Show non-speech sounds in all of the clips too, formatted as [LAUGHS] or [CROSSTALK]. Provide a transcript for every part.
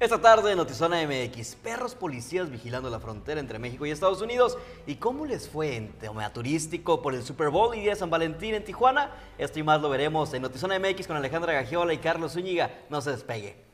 Esta tarde en Notizona MX, perros policías vigilando la frontera entre México y Estados Unidos. ¿Y cómo les fue en tema turístico por el Super Bowl y Día San Valentín en Tijuana? Esto y más lo veremos en Notizona MX con Alejandra Gagiola y Carlos Zúñiga. No se despegue.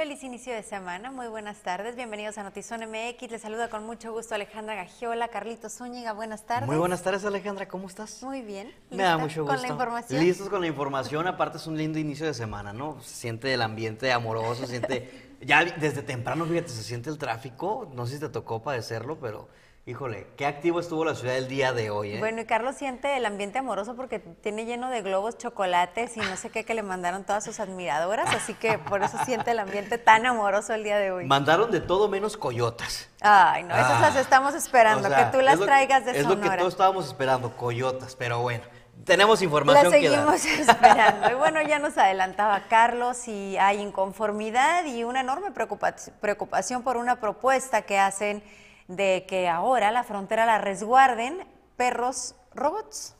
Feliz inicio de semana, muy buenas tardes, bienvenidos a Notizón MX, les saluda con mucho gusto Alejandra Gagiola, Carlitos Zúñiga, buenas tardes. Muy buenas tardes Alejandra, ¿cómo estás? Muy bien. Me da mucho gusto. Con la información. Listos con la información, aparte es un lindo inicio de semana, ¿no? Se siente el ambiente amoroso, se siente, ya desde temprano, fíjate, se siente el tráfico, no sé si te tocó padecerlo, pero Híjole, qué activo estuvo la ciudad el día de hoy. ¿eh? Bueno, y Carlos siente el ambiente amoroso porque tiene lleno de globos, chocolates y no sé qué que le mandaron todas sus admiradoras, así que por eso siente el ambiente tan amoroso el día de hoy. Mandaron de todo menos coyotas. Ay, no, esas las ah, estamos esperando, que tú las traigas de Es lo que todos estábamos esperando, coyotas, pero bueno. Tenemos información. La seguimos [LAUGHS] esperando. Y bueno, ya nos adelantaba Carlos y hay inconformidad y una enorme preocupación por una propuesta que hacen de que ahora la frontera la resguarden perros robots.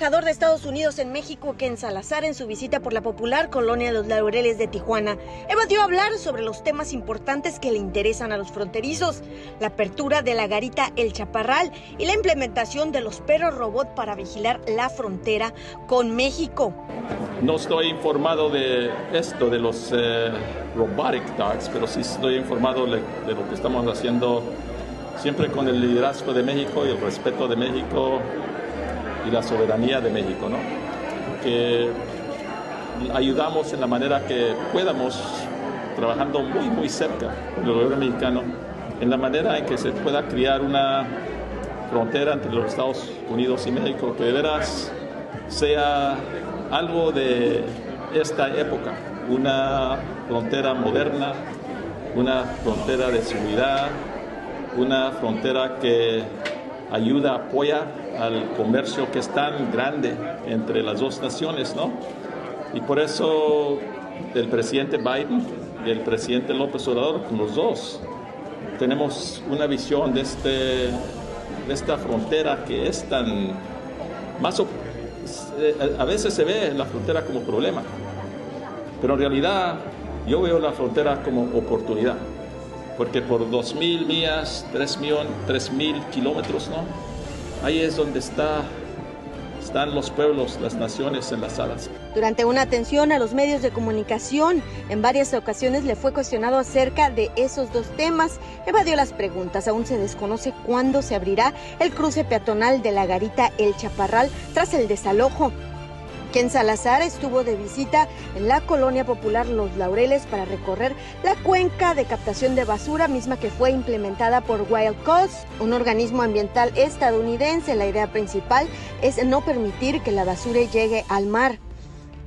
Embajador de Estados Unidos en México, Ken Salazar, en su visita por la popular colonia Los Laureles de Tijuana, evadió hablar sobre los temas importantes que le interesan a los fronterizos, la apertura de la garita El Chaparral y la implementación de los perros robot para vigilar la frontera con México. No estoy informado de esto, de los eh, robotic dogs, pero sí estoy informado de lo que estamos haciendo siempre con el liderazgo de México y el respeto de México y la soberanía de México, ¿no? que ayudamos en la manera que podamos, trabajando muy, muy cerca con el gobierno mexicano, en la manera en que se pueda crear una frontera entre los Estados Unidos y México que de veras sea algo de esta época, una frontera moderna, una frontera de seguridad, una frontera que ayuda, apoya al comercio que es tan grande entre las dos naciones, ¿no? Y por eso el presidente Biden y el presidente López Obrador, los dos, tenemos una visión de, este, de esta frontera que es tan más a veces se ve la frontera como problema, pero en realidad yo veo la frontera como oportunidad, porque por 2.000 millas, 3.000 kilómetros, ¿no? Ahí es donde está, están los pueblos, las naciones enlazadas. Durante una atención a los medios de comunicación, en varias ocasiones le fue cuestionado acerca de esos dos temas. Evadió las preguntas. Aún se desconoce cuándo se abrirá el cruce peatonal de la garita El Chaparral tras el desalojo. Ken Salazar estuvo de visita en la colonia popular Los Laureles para recorrer la cuenca de captación de basura misma que fue implementada por Wild Coast, un organismo ambiental estadounidense. La idea principal es no permitir que la basura llegue al mar.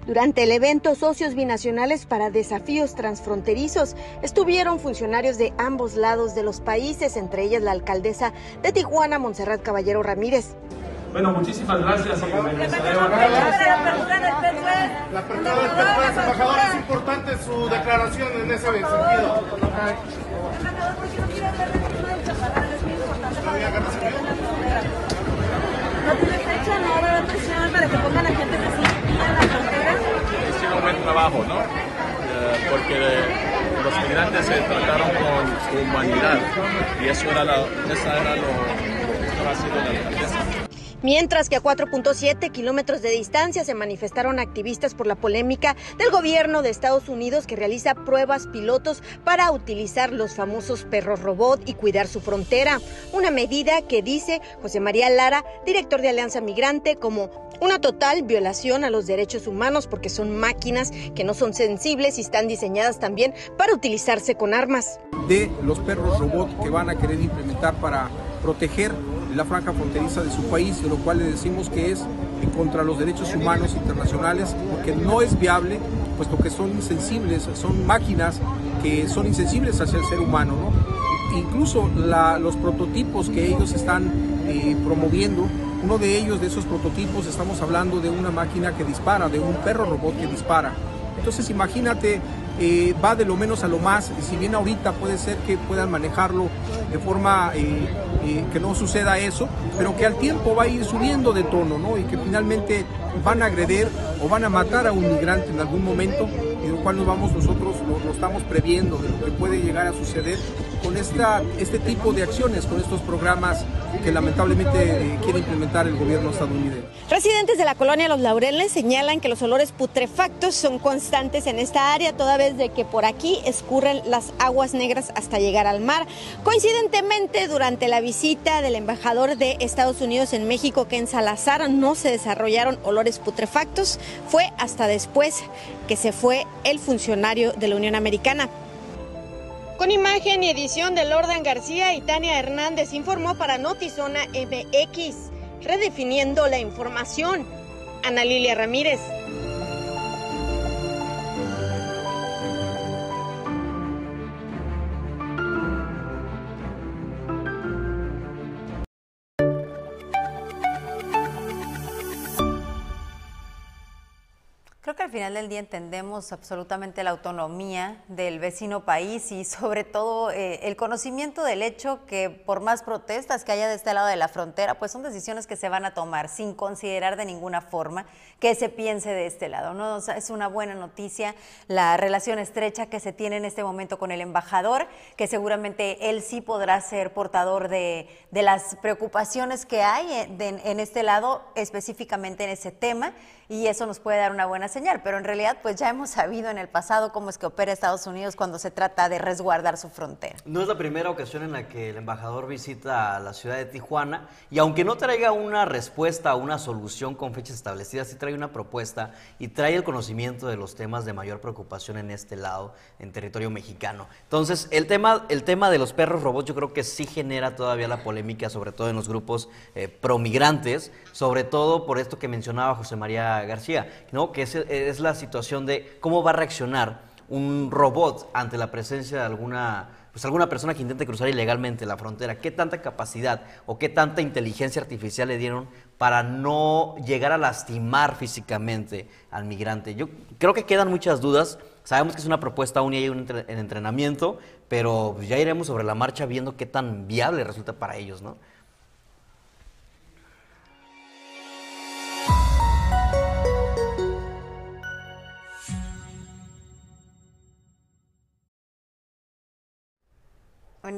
Durante el evento Socios Binacionales para Desafíos Transfronterizos estuvieron funcionarios de ambos lados de los países, entre ellas la alcaldesa de Tijuana, Montserrat Caballero Ramírez. Bueno, muchísimas gracias. La apertura del La apertura del embajador, es importante su declaración en ese sentido. Embajador, ¿por qué no quiere hablar de del chaparral? Es muy importante No tiene fecha, no va a haber presión para que pongan a gente que sí en la frontera. Hicieron un buen trabajo, ¿no? Eh, porque los migrantes se trataron con humanidad y eso era, la, esa era lo que estaba haciendo la alcaldesa. Mientras que a 4.7 kilómetros de distancia se manifestaron activistas por la polémica del gobierno de Estados Unidos que realiza pruebas pilotos para utilizar los famosos perros robot y cuidar su frontera. Una medida que dice José María Lara, director de Alianza Migrante, como una total violación a los derechos humanos porque son máquinas que no son sensibles y están diseñadas también para utilizarse con armas. De los perros robot que van a querer implementar para proteger la franja fronteriza de su país, de lo cual le decimos que es contra los derechos humanos internacionales, porque no es viable puesto que son insensibles, son máquinas que son insensibles hacia el ser humano. ¿no? Incluso los prototipos que ellos están eh, promoviendo, uno de ellos, de esos prototipos, estamos hablando de una máquina que dispara, de un perro robot que dispara. Entonces imagínate eh, va de lo menos a lo más, si bien ahorita puede ser que puedan manejarlo de forma eh, eh, que no suceda eso, pero que al tiempo va a ir subiendo de tono, ¿no? Y que finalmente van a agredir o van a matar a un migrante en algún momento, y lo cual nos vamos nosotros, lo, lo estamos previendo de lo que puede llegar a suceder con este tipo de acciones, con estos programas que lamentablemente quiere implementar el gobierno estadounidense. Residentes de la colonia Los Laureles señalan que los olores putrefactos son constantes en esta área, toda vez de que por aquí escurren las aguas negras hasta llegar al mar. Coincidentemente, durante la visita del embajador de Estados Unidos en México, Ken Salazar, no se desarrollaron olores putrefactos. Fue hasta después que se fue el funcionario de la Unión Americana. Con imagen y edición de Lordan García y Tania Hernández informó para Notizona MX, redefiniendo la información. Ana Lilia Ramírez. Al final del día entendemos absolutamente la autonomía del vecino país y sobre todo eh, el conocimiento del hecho que por más protestas que haya de este lado de la frontera, pues son decisiones que se van a tomar sin considerar de ninguna forma que se piense de este lado. ¿no? Es una buena noticia la relación estrecha que se tiene en este momento con el embajador, que seguramente él sí podrá ser portador de, las preocupaciones que hay en este lado, específicamente en ese tema y eso nos puede dar una buena señal, pero en realidad pues ya hemos sabido en el pasado cómo es que opera Estados Unidos cuando se trata de resguardar su frontera. No es la primera ocasión en la que el embajador visita la ciudad de Tijuana y aunque no traiga una respuesta o una solución con fechas establecidas, sí trae una propuesta y trae el conocimiento de los temas de mayor preocupación en este lado, en territorio mexicano. Entonces, el tema, el tema de los perros robots yo creo que sí genera todavía la polémica, sobre todo en los grupos eh, promigrantes, sobre todo por esto que mencionaba José María García, ¿no? que es, es, la situación de cómo va a reaccionar un robot ante la presencia de alguna, pues alguna persona que intente cruzar ilegalmente la frontera. ¿Qué tanta capacidad o qué tanta inteligencia artificial le dieron para no llegar a lastimar físicamente al migrante? Yo creo que quedan muchas dudas. Sabemos que es una propuesta aún y hay un en entrenamiento, pero ya iremos sobre la marcha viendo qué tan viable resulta para ellos, ¿no?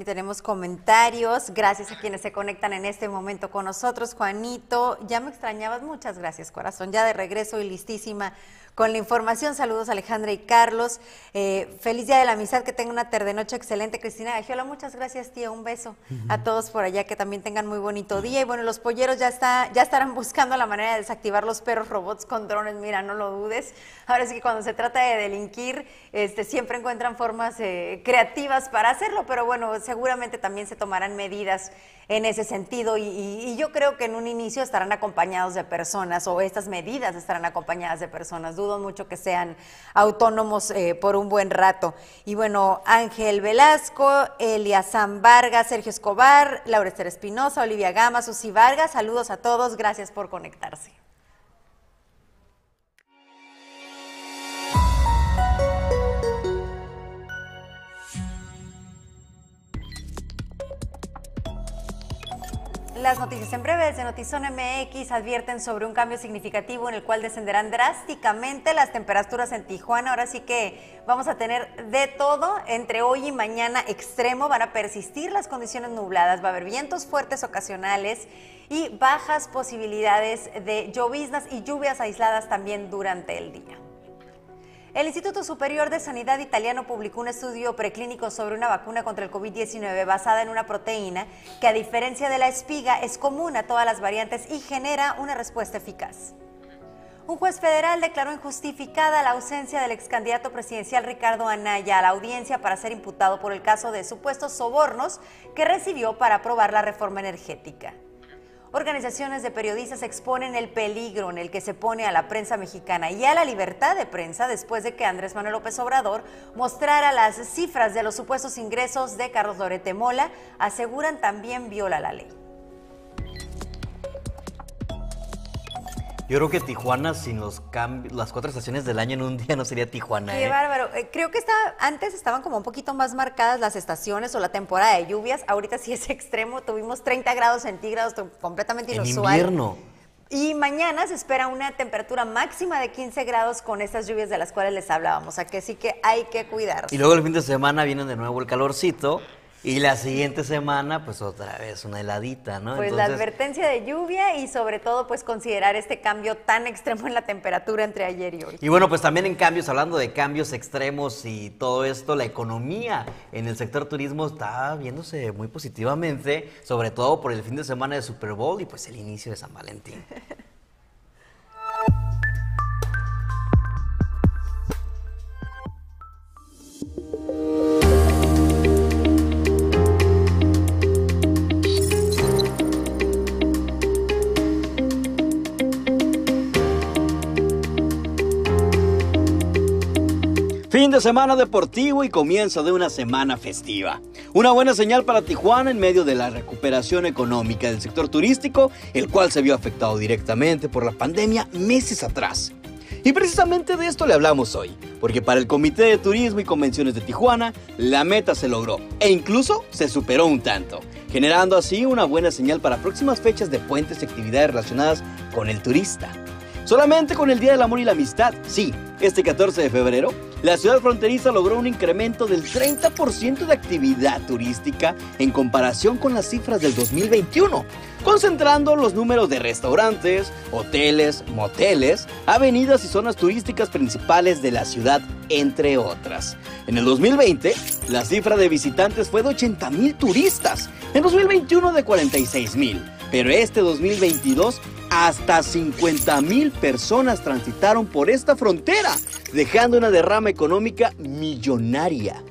Tenemos comentarios. Gracias a quienes se conectan en este momento con nosotros. Juanito, ya me extrañabas. Muchas gracias, corazón. Ya de regreso y listísima con la información. Saludos Alejandra y Carlos. Eh, feliz día de la amistad, que tenga una tarde noche excelente. Cristina Gagiola, muchas gracias, tía. Un beso uh -huh. a todos por allá, que también tengan muy bonito día. Y bueno, los polleros ya, está, ya estarán buscando la manera de desactivar los perros robots con drones. Mira, no lo dudes. Ahora sí que cuando se trata de delinquir, este, siempre encuentran formas eh, creativas para hacerlo, pero bueno, seguramente también se tomarán medidas en ese sentido y, y, yo creo que en un inicio estarán acompañados de personas o estas medidas estarán acompañadas de personas. Dudo mucho que sean autónomos eh, por un buen rato. Y bueno, Ángel Velasco, Eliazán Vargas, Sergio Escobar, Laura Espinosa, Olivia Gama, Susi Vargas, saludos a todos, gracias por conectarse. Las noticias en breve desde Notizón MX advierten sobre un cambio significativo en el cual descenderán drásticamente las temperaturas en Tijuana. Ahora sí que vamos a tener de todo entre hoy y mañana extremo. Van a persistir las condiciones nubladas, va a haber vientos fuertes ocasionales y bajas posibilidades de lloviznas y lluvias aisladas también durante el día. El Instituto Superior de Sanidad italiano publicó un estudio preclínico sobre una vacuna contra el COVID-19 basada en una proteína que a diferencia de la espiga es común a todas las variantes y genera una respuesta eficaz. Un juez federal declaró injustificada la ausencia del ex candidato presidencial Ricardo Anaya a la audiencia para ser imputado por el caso de supuestos sobornos que recibió para aprobar la reforma energética. Organizaciones de periodistas exponen el peligro en el que se pone a la prensa mexicana y a la libertad de prensa después de que Andrés Manuel López Obrador mostrara las cifras de los supuestos ingresos de Carlos Lorete Mola, aseguran también viola la ley. Yo creo que Tijuana sin los cambios, las cuatro estaciones del año en un día no sería Tijuana. Qué ¿eh? bárbaro. Eh, creo que está, antes estaban como un poquito más marcadas las estaciones o la temporada de lluvias. Ahorita sí [LAUGHS] es extremo. Tuvimos 30 grados centígrados, completamente En inusual. invierno. Y mañana se espera una temperatura máxima de 15 grados con estas lluvias de las cuales les hablábamos. O que sí que hay que cuidarse. Y luego el fin de semana viene de nuevo el calorcito. Y la siguiente semana, pues otra vez una heladita, ¿no? Pues la advertencia de lluvia y sobre todo pues considerar este cambio tan extremo en la temperatura entre ayer y hoy. Y bueno, pues también en cambios, hablando de cambios extremos y todo esto, la economía en el sector turismo está viéndose muy positivamente, sobre todo por el fin de semana de Super Bowl y pues el inicio de San Valentín. Semana deportivo y comienzo de una semana festiva. Una buena señal para Tijuana en medio de la recuperación económica del sector turístico, el cual se vio afectado directamente por la pandemia meses atrás. Y precisamente de esto le hablamos hoy, porque para el Comité de Turismo y Convenciones de Tijuana, la meta se logró e incluso se superó un tanto, generando así una buena señal para próximas fechas de puentes y actividades relacionadas con el turista. Solamente con el Día del Amor y la Amistad, sí, este 14 de febrero, la ciudad fronteriza logró un incremento del 30% de actividad turística en comparación con las cifras del 2021, concentrando los números de restaurantes, hoteles, moteles, avenidas y zonas turísticas principales de la ciudad, entre otras. En el 2020, la cifra de visitantes fue de 80 mil turistas, en 2021 de 46 mil, pero este 2022 hasta 50 mil personas transitaron por esta frontera, dejando una derrama económica millonaria.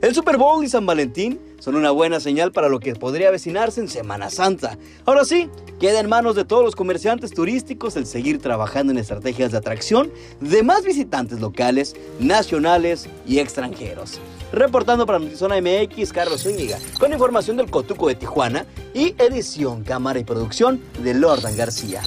El Super Bowl y San Valentín son una buena señal para lo que podría avecinarse en Semana Santa. Ahora sí, queda en manos de todos los comerciantes turísticos el seguir trabajando en estrategias de atracción de más visitantes locales, nacionales y extranjeros. Reportando para Notizona MX, Carlos Zúñiga, con información del Cotuco de Tijuana y edición, cámara y producción de Lordan García.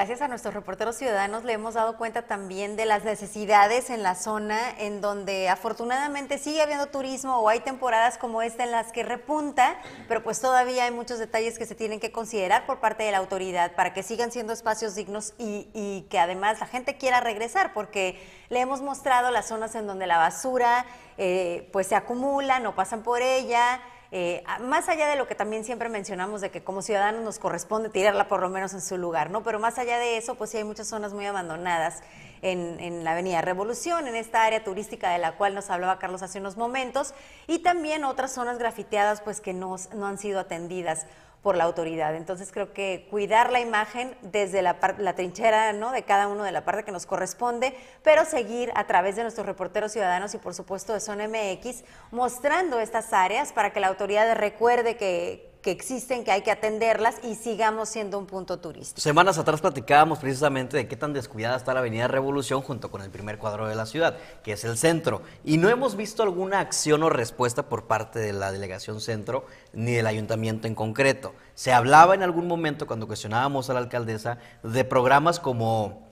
Gracias a nuestros reporteros ciudadanos le hemos dado cuenta también de las necesidades en la zona en donde afortunadamente sigue habiendo turismo o hay temporadas como esta en las que repunta, pero pues todavía hay muchos detalles que se tienen que considerar por parte de la autoridad para que sigan siendo espacios dignos y, que además la gente quiera regresar porque le hemos mostrado las zonas en donde la basura eh, pues se acumula, no pasan por ella. Eh, más allá de lo que también siempre mencionamos de que como ciudadanos nos corresponde tirarla por lo menos en su lugar, ¿no? Pero más allá de eso, pues sí hay muchas zonas muy abandonadas en, en la Avenida Revolución, en esta área turística de la cual nos hablaba Carlos hace unos momentos, y también otras zonas grafiteadas pues que no, no han sido atendidas por la autoridad. Entonces creo que cuidar la imagen desde la, la trinchera ¿no? de cada uno de la parte que nos corresponde, pero seguir a través de nuestros reporteros ciudadanos y por supuesto de Zona MX mostrando estas áreas para que la autoridad recuerde que, que existen, que hay que atenderlas y sigamos siendo un punto turístico. Semanas atrás platicábamos precisamente de qué tan descuidada está la Avenida Revolución junto con el primer cuadro de la ciudad, que es el centro. Y no hemos visto alguna acción o respuesta por parte de la delegación centro ni del ayuntamiento en concreto. Se hablaba en algún momento cuando cuestionábamos a la alcaldesa de programas como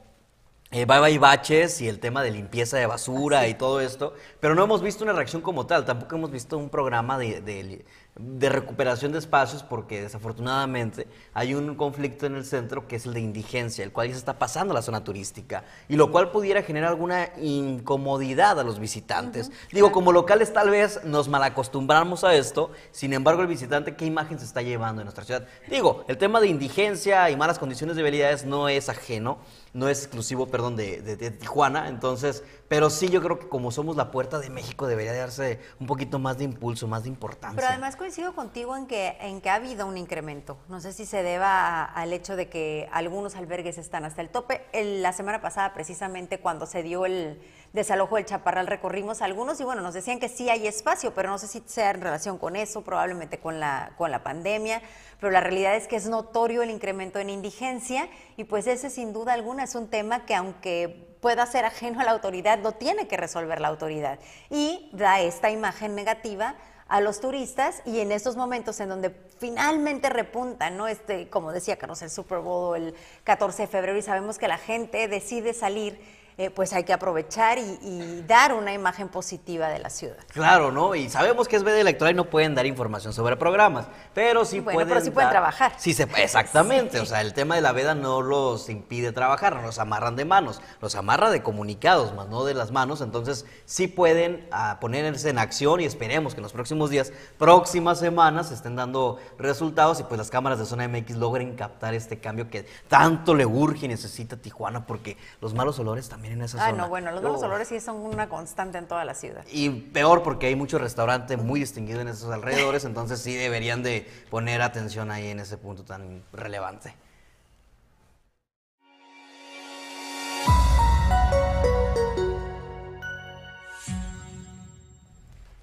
eh, Bye Bye Baches y el tema de limpieza de basura y todo esto, pero no hemos visto una reacción como tal, tampoco hemos visto un programa de, de recuperación de espacios porque desafortunadamente hay un conflicto en el centro que es el de indigencia, el cual ya se está pasando a la zona turística y lo cual pudiera generar alguna incomodidad a los visitantes. Digo, como locales tal vez nos malacostumbramos a esto, sin embargo el visitante, ¿qué imagen se está llevando en nuestra ciudad? Digo, el tema de indigencia y malas condiciones de vialidades no es ajeno no es exclusivo, perdón, de, Tijuana, entonces, pero sí yo creo que como somos la puerta de México debería darse un poquito más de impulso, más de importancia. Pero además coincido contigo en que, en que ha habido un incremento, no sé si se deba al hecho de que algunos albergues están hasta el tope. la semana pasada, precisamente cuando se dio el desalojo del Chaparral, recorrimos algunos y bueno, nos decían que sí hay espacio, pero no sé si sea en relación con eso, probablemente con la, con la pandemia, pero la realidad es que es notorio el incremento en indigencia y pues ese sin duda alguna es un tema que aunque pueda ser ajeno a la autoridad, lo tiene que resolver la autoridad. Y da esta imagen negativa a los turistas y en estos momentos en donde finalmente repunta, ¿no? Este, como decía Carlos, el Super Bowl el 14 de febrero y sabemos que la gente decide salir eh, pues hay que aprovechar y, dar una imagen positiva de la ciudad. Claro, ¿no? Y sabemos que es veda electoral y no pueden dar información sobre programas, pero sí bueno, pueden. Pero sí pueden trabajar. Sí, se, exactamente. O sea, el tema de la veda no los impide trabajar, no los amarran de manos, los amarra de comunicados, más no de las manos. Entonces, sí pueden ah, ponerse en acción y esperemos que en los próximos días, próximas semanas, estén dando resultados y pues las cámaras de Zona MX logren captar este cambio que tanto le urge y necesita Tijuana, porque los malos olores también en esa ah, no, bueno, los malos olores sí son una constante en toda la ciudad. Y peor porque hay mucho restaurante muy distinguido en esos alrededores, [LAUGHS] entonces sí deberían de poner atención ahí en ese punto tan relevante.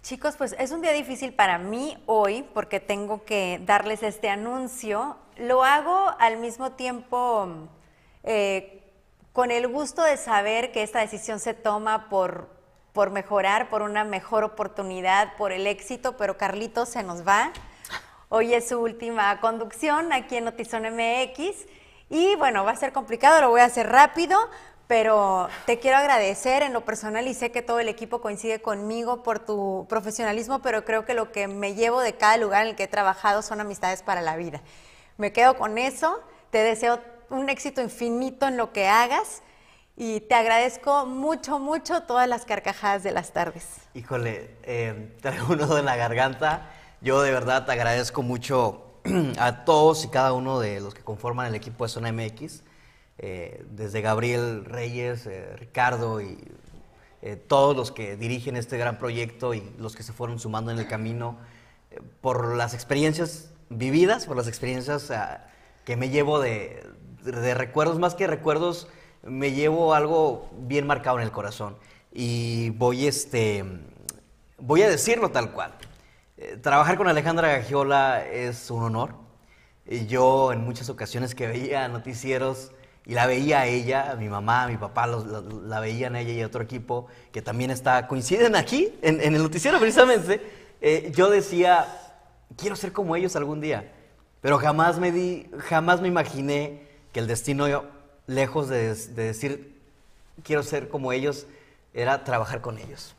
Chicos, pues es un día difícil para mí hoy porque tengo que darles este anuncio. Lo hago al mismo tiempo eh, con el gusto de saber que esta decisión se toma por, por mejorar, por una mejor oportunidad, por el éxito, pero Carlitos se nos va. Hoy es su última conducción aquí en Notizón MX y bueno, va a ser complicado, lo voy a hacer rápido, pero te quiero agradecer en lo personal y sé que todo el equipo coincide conmigo por tu profesionalismo, pero creo que lo que me llevo de cada lugar en el que he trabajado son amistades para la vida. Me quedo con eso, te deseo un éxito infinito en lo que hagas y te agradezco mucho, mucho todas las carcajadas de las tardes. Híjole, eh, [LAUGHS] traigo un nudo en la garganta. Yo de verdad te agradezco mucho [CLEARS THROAT] a todos y cada uno de los que conforman el equipo de Zona MX, eh, desde Gabriel Reyes, eh, Ricardo y eh, todos los que dirigen este gran proyecto y los que se fueron sumando en el camino, por las experiencias vividas, por las experiencias ah, que me llevo de, de recuerdos, más que recuerdos, me llevo algo bien marcado en el corazón. Y voy, este, voy a decirlo tal cual. Eh, trabajar con Alejandra Gagiola es un honor. Y yo en muchas ocasiones que veía noticieros y la veía a ella, a mi mamá, a mi papá, la, veían a ella y a otro equipo que también está, coinciden aquí, en, el noticiero precisamente, eh, yo decía, quiero ser como ellos algún día. Pero jamás me di, jamás me imaginé que el destino, lejos de, decir quiero ser como ellos, era trabajar con ellos.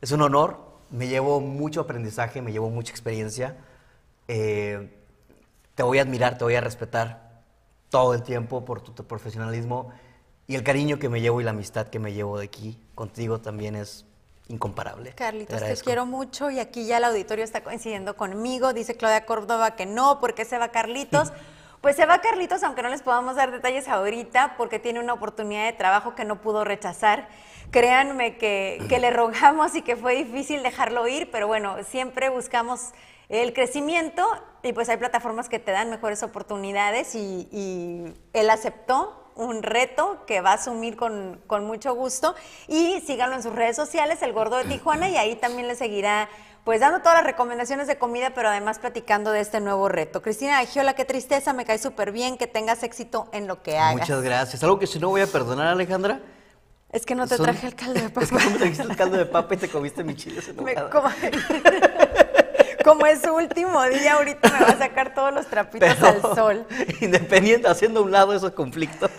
Es un honor, me llevo mucho aprendizaje, me llevo mucha experiencia. Eh, te voy a admirar, te voy a respetar todo el tiempo por tu, profesionalismo y el cariño que me llevo y la amistad que me llevo de aquí contigo también es incomparable. Carlitos, te, te, quiero mucho y aquí ya el auditorio está coincidiendo conmigo. Dice Claudia Córdoba que no, porque se va Carlitos. [LAUGHS] Pues se va Carlitos, aunque no les podamos dar detalles ahorita, porque tiene una oportunidad de trabajo que no pudo rechazar. Créanme que, le rogamos y que fue difícil dejarlo ir, pero bueno, siempre buscamos el crecimiento y pues hay plataformas que te dan mejores oportunidades y, él aceptó un reto que va a asumir con, con, mucho gusto y síganlo en sus redes sociales, El Gordo de Tijuana, y ahí también le seguirá pues dando todas las recomendaciones de comida, pero además platicando de este nuevo reto. Cristina Agiola, qué tristeza, me cae súper bien que tengas éxito en lo que hagas. Muchas gracias. Algo que si no voy a perdonar, Alejandra. Es que no te traje el caldo de [LAUGHS] papa. Es que no me trajiste el caldo de papa y te comiste mi chile como... [LAUGHS] como es su último día, ahorita me va a sacar todos los trapitos al sol. [LAUGHS] Independiente, haciendo a un lado esos conflictos.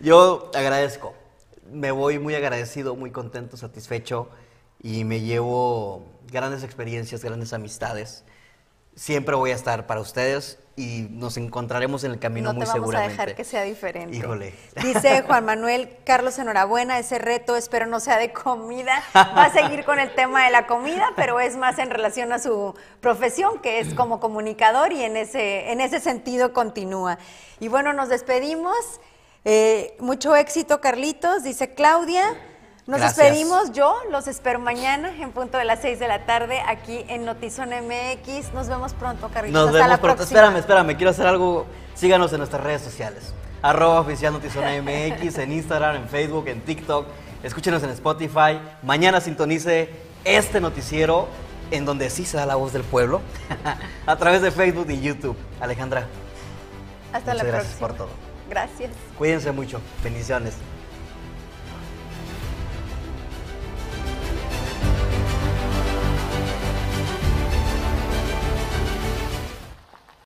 Yo agradezco. Me voy muy agradecido, muy contento, satisfecho y me llevo grandes experiencias, grandes amistades. Siempre voy a estar para ustedes y nos encontraremos en el camino no muy te vamos seguramente. a dejar que sea diferente. Híjole. Dice [LAUGHS] Juan Manuel, Carlos, enhorabuena, ese reto espero no sea de comida. Va a seguir con el tema de la comida, pero es más en relación a su profesión, que es como comunicador y en ese, en ese sentido continúa. Y bueno, nos despedimos. Eh, mucho éxito, Carlitos, dice Claudia. Nos Gracias. despedimos, yo los espero mañana en punto de las 6 de la tarde aquí en Notizón MX. Nos vemos pronto, Carlitos. Nos Hasta vemos la pronto. próxima. Espérame, espérame, quiero hacer algo. Síganos en nuestras redes sociales. Arroba oficial Notizona MX, en Instagram, en Facebook, en TikTok. Escúchenos en Spotify. Mañana sintonice este noticiero en donde sí se da la voz del pueblo [LAUGHS] a través de Facebook y YouTube. Alejandra, Hasta muchas la gracias próxima. por todo. Gracias. Cuídense mucho. Bendiciones.